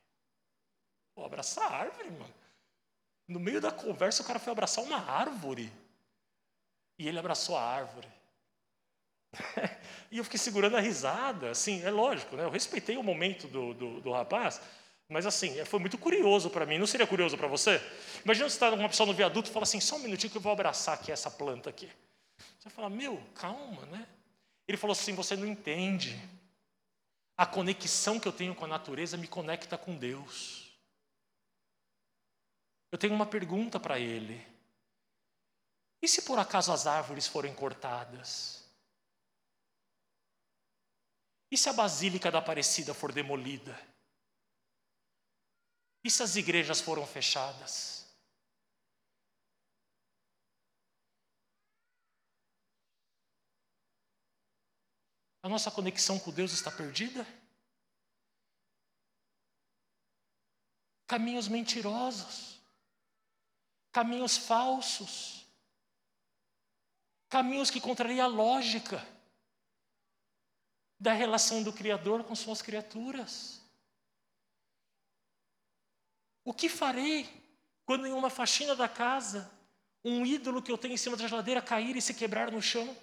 Pô, abraçar a árvore, mano. No meio da conversa, o cara foi abraçar uma árvore. E ele abraçou a árvore. e eu fiquei segurando a risada. Assim, é lógico, né? Eu respeitei o momento do, do, do rapaz, mas assim, foi muito curioso para mim. Não seria curioso para você? Imagina você estar tá com uma pessoa no viaduto e fala assim: só um minutinho que eu vou abraçar aqui essa planta aqui. Você fala, meu, calma, né? Ele falou assim: você não entende. A conexão que eu tenho com a natureza me conecta com Deus. Eu tenho uma pergunta para ele. E se por acaso as árvores forem cortadas? E se a Basílica da Aparecida for demolida? E se as igrejas foram fechadas? A nossa conexão com Deus está perdida? Caminhos mentirosos, caminhos falsos, caminhos que contrariam a lógica da relação do Criador com suas criaturas. O que farei quando em uma faxina da casa um ídolo que eu tenho em cima da geladeira cair e se quebrar no chão?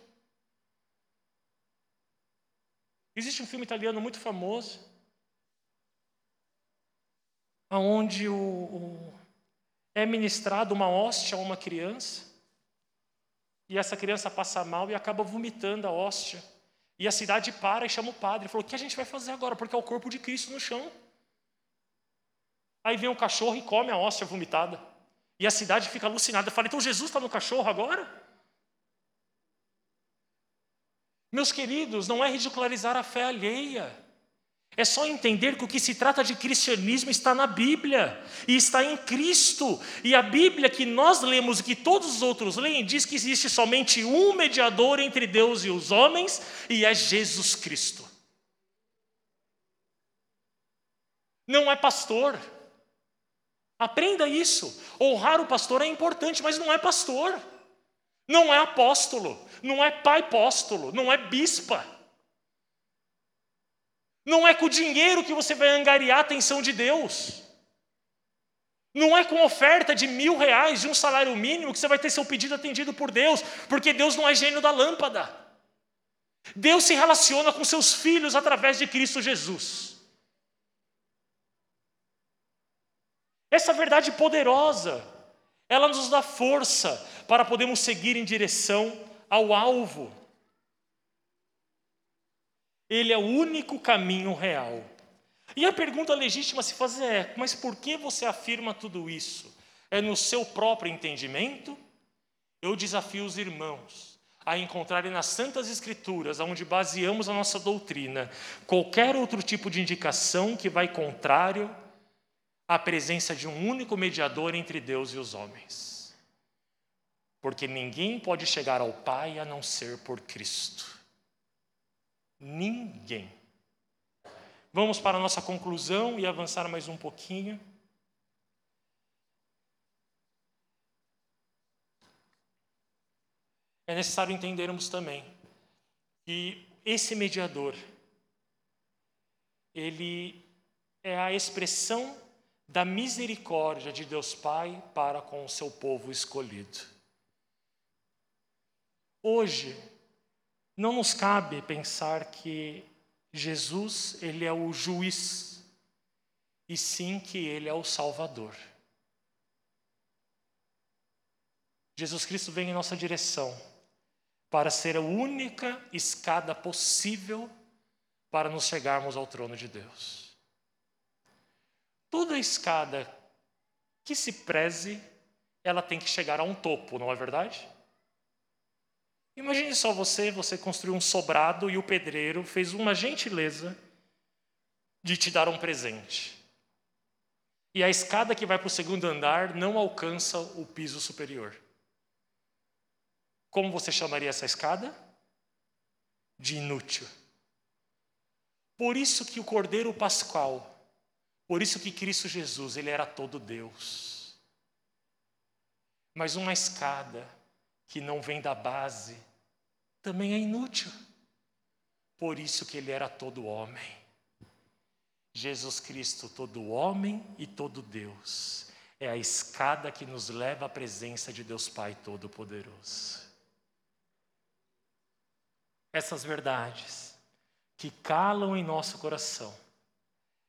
Existe um filme italiano muito famoso, onde o, o, é ministrado uma hóstia a uma criança, e essa criança passa mal e acaba vomitando a hóstia. E a cidade para e chama o padre e falou: O que a gente vai fazer agora? Porque é o corpo de Cristo no chão. Aí vem um cachorro e come a hóstia vomitada. E a cidade fica alucinada. Fala: Então Jesus está no cachorro agora? Meus queridos, não é ridicularizar a fé alheia. É só entender que o que se trata de cristianismo está na Bíblia e está em Cristo. E a Bíblia que nós lemos e que todos os outros leem diz que existe somente um mediador entre Deus e os homens e é Jesus Cristo. Não é pastor. Aprenda isso. Honrar o pastor é importante, mas não é pastor. Não é apóstolo não é pai apóstolo, não é bispa. Não é com o dinheiro que você vai angariar a atenção de Deus. Não é com oferta de mil reais, de um salário mínimo, que você vai ter seu pedido atendido por Deus, porque Deus não é gênio da lâmpada. Deus se relaciona com seus filhos através de Cristo Jesus. Essa verdade poderosa, ela nos dá força para podermos seguir em direção ao alvo. Ele é o único caminho real. E a pergunta legítima se fazer é: mas por que você afirma tudo isso? É no seu próprio entendimento? Eu desafio os irmãos a encontrarem nas Santas Escrituras, onde baseamos a nossa doutrina, qualquer outro tipo de indicação que vai contrário à presença de um único mediador entre Deus e os homens. Porque ninguém pode chegar ao Pai a não ser por Cristo. Ninguém. Vamos para a nossa conclusão e avançar mais um pouquinho. É necessário entendermos também que esse mediador, ele é a expressão da misericórdia de Deus Pai para com o seu povo escolhido. Hoje, não nos cabe pensar que Jesus, ele é o juiz, e sim que ele é o salvador. Jesus Cristo vem em nossa direção para ser a única escada possível para nos chegarmos ao trono de Deus. Toda escada que se preze, ela tem que chegar a um topo, não é verdade? Imagine só você, você construiu um sobrado e o pedreiro fez uma gentileza de te dar um presente. E a escada que vai para o segundo andar não alcança o piso superior. Como você chamaria essa escada? De inútil. Por isso que o Cordeiro Pascal, por isso que Cristo Jesus, ele era todo Deus. Mas uma escada que não vem da base também é inútil. Por isso que ele era todo homem. Jesus Cristo, todo homem e todo Deus, é a escada que nos leva à presença de Deus Pai Todo-Poderoso. Essas verdades que calam em nosso coração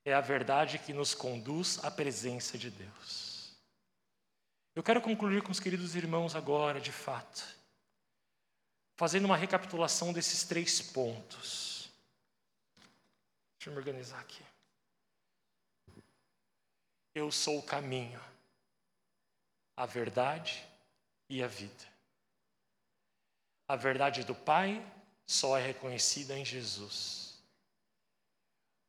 é a verdade que nos conduz à presença de Deus. Eu quero concluir com os queridos irmãos agora, de fato fazendo uma recapitulação desses três pontos. Deixa eu me organizar aqui. Eu sou o caminho, a verdade e a vida. A verdade do Pai só é reconhecida em Jesus.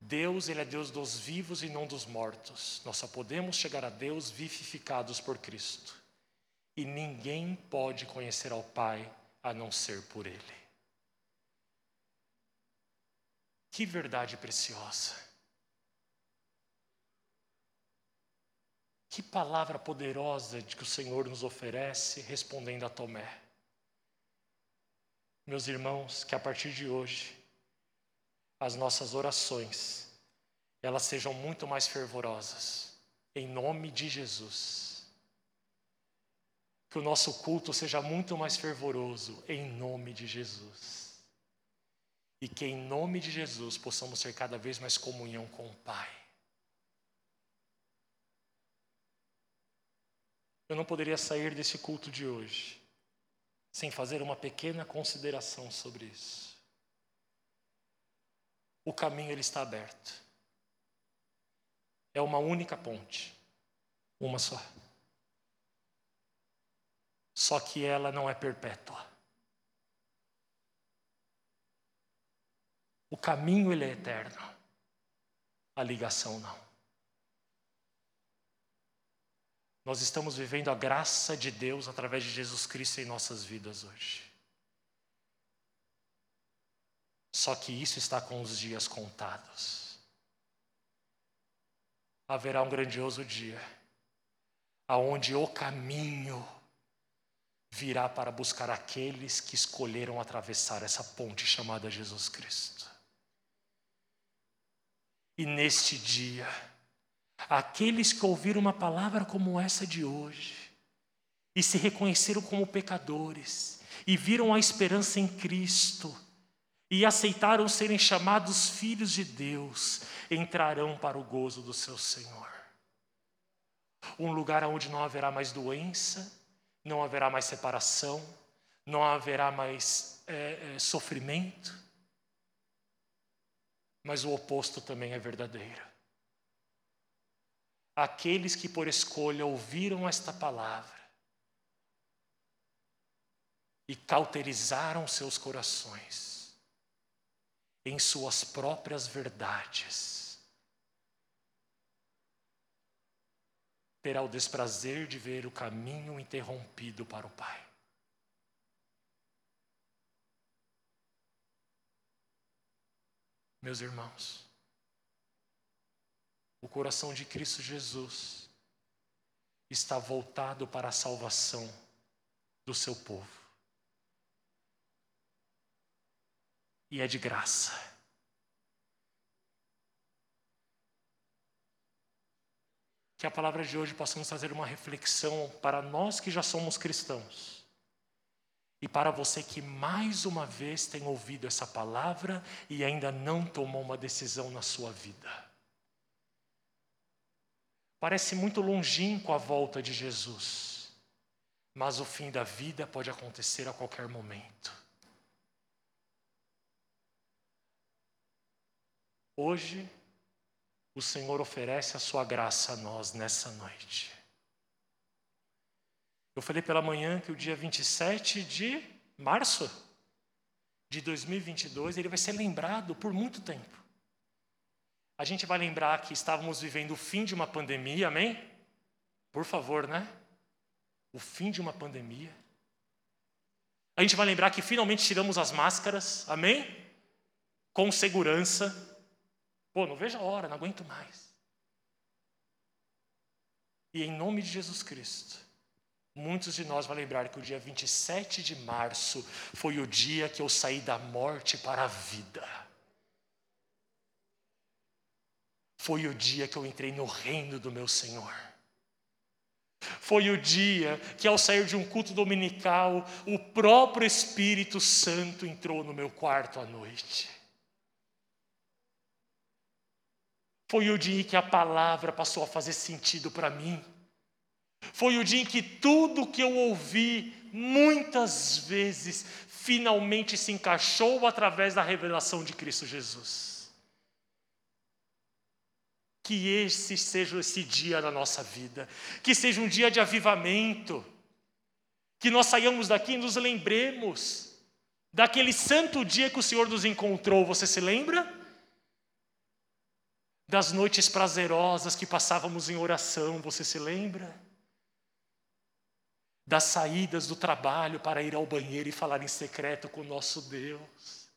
Deus, Ele é Deus dos vivos e não dos mortos. Nós só podemos chegar a Deus vivificados por Cristo. E ninguém pode conhecer ao Pai a não ser por Ele. Que verdade preciosa. Que palavra poderosa de que o Senhor nos oferece respondendo a Tomé. Meus irmãos, que a partir de hoje as nossas orações elas sejam muito mais fervorosas em nome de Jesus que o nosso culto seja muito mais fervoroso, em nome de Jesus. E que em nome de Jesus possamos ter cada vez mais comunhão com o Pai. Eu não poderia sair desse culto de hoje sem fazer uma pequena consideração sobre isso. O caminho ele está aberto. É uma única ponte, uma só. Só que ela não é perpétua. O caminho ele é eterno. A ligação não. Nós estamos vivendo a graça de Deus através de Jesus Cristo em nossas vidas hoje. Só que isso está com os dias contados. Haverá um grandioso dia aonde o caminho virá para buscar aqueles que escolheram atravessar essa ponte chamada Jesus Cristo. E neste dia, aqueles que ouviram uma palavra como essa de hoje e se reconheceram como pecadores e viram a esperança em Cristo e aceitaram serem chamados filhos de Deus, entrarão para o gozo do seu Senhor. Um lugar onde não haverá mais doença, não haverá mais separação, não haverá mais é, é, sofrimento. Mas o oposto também é verdadeiro. Aqueles que por escolha ouviram esta palavra e cauterizaram seus corações em suas próprias verdades, terá o desprazer de ver o caminho interrompido para o Pai. Meus irmãos, o coração de Cristo Jesus está voltado para a salvação do seu povo. E é de graça. Que a palavra de hoje possa nos trazer uma reflexão para nós que já somos cristãos e para você que mais uma vez tem ouvido essa palavra e ainda não tomou uma decisão na sua vida. Parece muito longínquo a volta de Jesus, mas o fim da vida pode acontecer a qualquer momento. Hoje, o Senhor oferece a sua graça a nós nessa noite. Eu falei pela manhã que o dia 27 de março de 2022 ele vai ser lembrado por muito tempo. A gente vai lembrar que estávamos vivendo o fim de uma pandemia, amém? Por favor, né? O fim de uma pandemia. A gente vai lembrar que finalmente tiramos as máscaras, amém? Com segurança. Pô, não vejo a hora, não aguento mais. E em nome de Jesus Cristo, Muitos de nós vão lembrar que o dia 27 de março foi o dia que eu saí da morte para a vida. Foi o dia que eu entrei no reino do meu Senhor. Foi o dia que, ao sair de um culto dominical, o próprio Espírito Santo entrou no meu quarto à noite. Foi o dia que a palavra passou a fazer sentido para mim. Foi o dia em que tudo que eu ouvi, muitas vezes, finalmente se encaixou através da revelação de Cristo Jesus. Que esse seja esse dia na nossa vida, que seja um dia de avivamento, que nós saiamos daqui e nos lembremos daquele santo dia que o Senhor nos encontrou, você se lembra? Das noites prazerosas que passávamos em oração, você se lembra? das saídas do trabalho para ir ao banheiro e falar em secreto com o nosso Deus.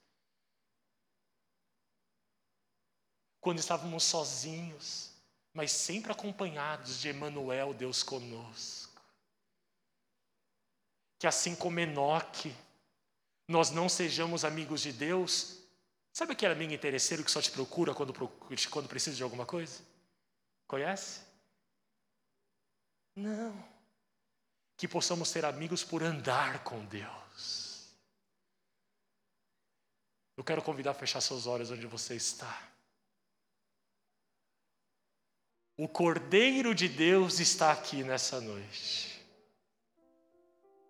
Quando estávamos sozinhos, mas sempre acompanhados de Emmanuel, Deus conosco. Que assim como Enoque, nós não sejamos amigos de Deus. Sabe aquele amigo interesseiro que só te procura quando, quando precisa de alguma coisa? Conhece? Não que possamos ser amigos por andar com Deus. Eu quero convidar a fechar seus olhos onde você está. O Cordeiro de Deus está aqui nessa noite.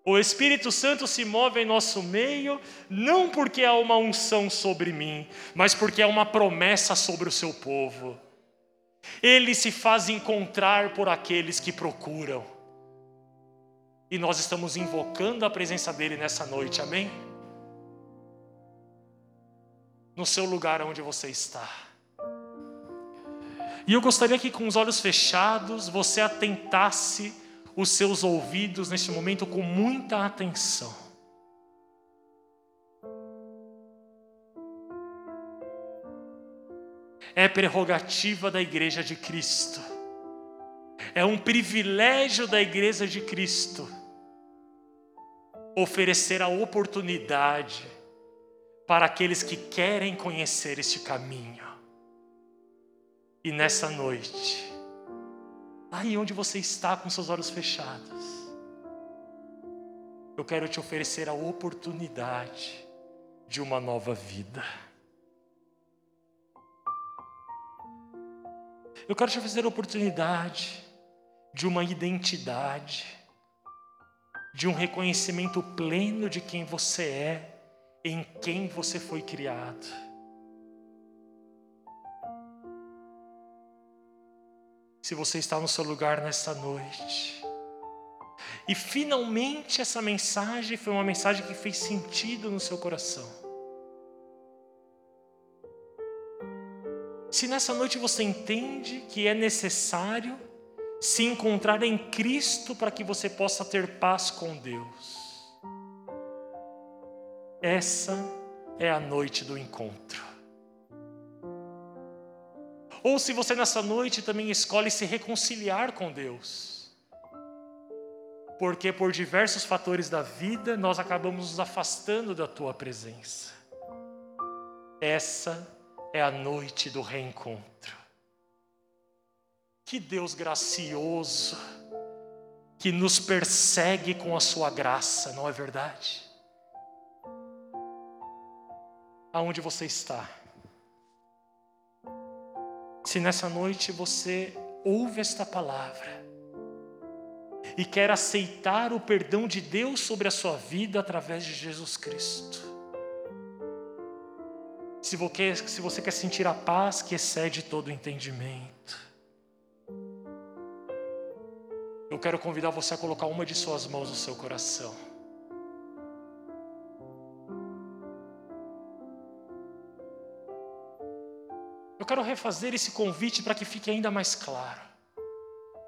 O Espírito Santo se move em nosso meio, não porque há uma unção sobre mim, mas porque há uma promessa sobre o seu povo. Ele se faz encontrar por aqueles que procuram. E nós estamos invocando a presença dele nessa noite, amém? No seu lugar onde você está. E eu gostaria que com os olhos fechados você atentasse os seus ouvidos neste momento com muita atenção. É prerrogativa da Igreja de Cristo, é um privilégio da Igreja de Cristo oferecer a oportunidade para aqueles que querem conhecer este caminho. E nessa noite, aí onde você está com seus olhos fechados, eu quero te oferecer a oportunidade de uma nova vida. Eu quero te oferecer a oportunidade de uma identidade de um reconhecimento pleno de quem você é, em quem você foi criado. Se você está no seu lugar nesta noite, e finalmente essa mensagem foi uma mensagem que fez sentido no seu coração. Se nessa noite você entende que é necessário se encontrar em Cristo para que você possa ter paz com Deus, essa é a noite do encontro. Ou se você nessa noite também escolhe se reconciliar com Deus porque por diversos fatores da vida nós acabamos nos afastando da tua presença. Essa é a noite do reencontro. Que Deus gracioso, que nos persegue com a sua graça, não é verdade? Aonde você está? Se nessa noite você ouve esta palavra, e quer aceitar o perdão de Deus sobre a sua vida através de Jesus Cristo. Se você, se você quer sentir a paz que excede todo o entendimento, eu quero convidar você a colocar uma de suas mãos no seu coração. Eu quero refazer esse convite para que fique ainda mais claro.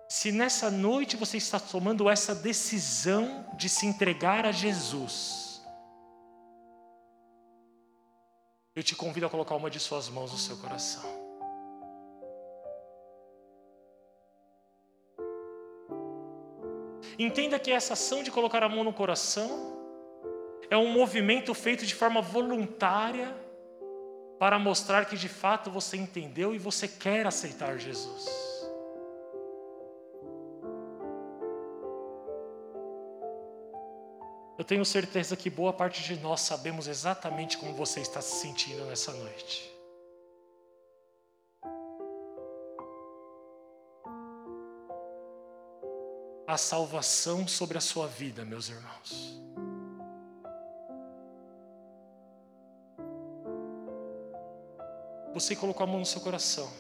Se nessa noite você está tomando essa decisão de se entregar a Jesus, eu te convido a colocar uma de suas mãos no seu coração. Entenda que essa ação de colocar a mão no coração é um movimento feito de forma voluntária para mostrar que de fato você entendeu e você quer aceitar Jesus. Eu tenho certeza que boa parte de nós sabemos exatamente como você está se sentindo nessa noite. A salvação sobre a sua vida, meus irmãos. Você colocou a mão no seu coração.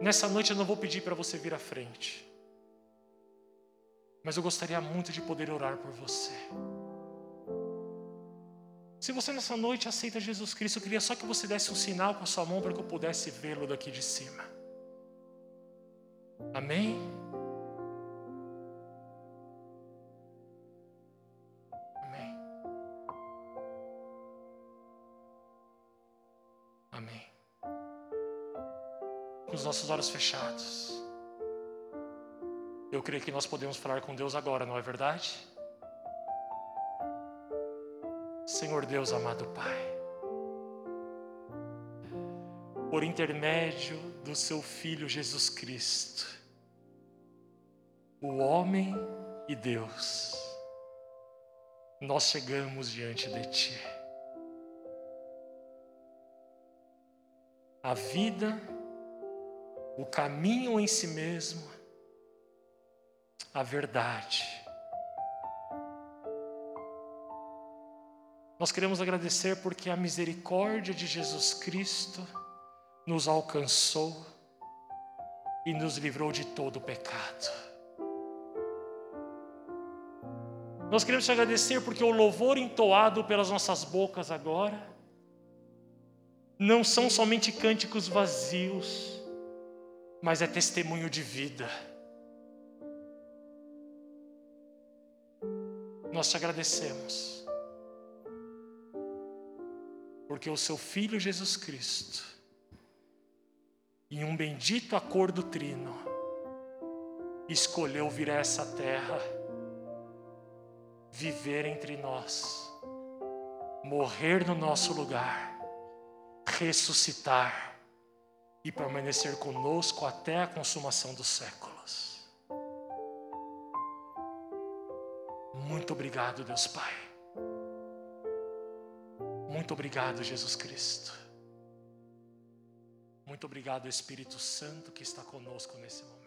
Nessa noite eu não vou pedir para você vir à frente. Mas eu gostaria muito de poder orar por você. Se você nessa noite aceita Jesus Cristo, eu queria só que você desse um sinal com a sua mão para que eu pudesse vê-lo daqui de cima. Amém? Com os nossos olhos fechados. Eu creio que nós podemos falar com Deus agora, não é verdade? Senhor Deus, amado Pai, por intermédio do Seu Filho Jesus Cristo, o homem e Deus, nós chegamos diante de Ti. A vida, o caminho em si mesmo, a verdade. Nós queremos agradecer porque a misericórdia de Jesus Cristo nos alcançou e nos livrou de todo o pecado. Nós queremos te agradecer porque o louvor entoado pelas nossas bocas agora não são somente cânticos vazios, mas é testemunho de vida. nós te agradecemos, porque o seu Filho Jesus Cristo, em um bendito acordo trino, escolheu vir a essa terra, viver entre nós, morrer no nosso lugar, ressuscitar e permanecer conosco até a consumação dos séculos. Muito obrigado, Deus Pai. Muito obrigado, Jesus Cristo. Muito obrigado, Espírito Santo, que está conosco nesse momento.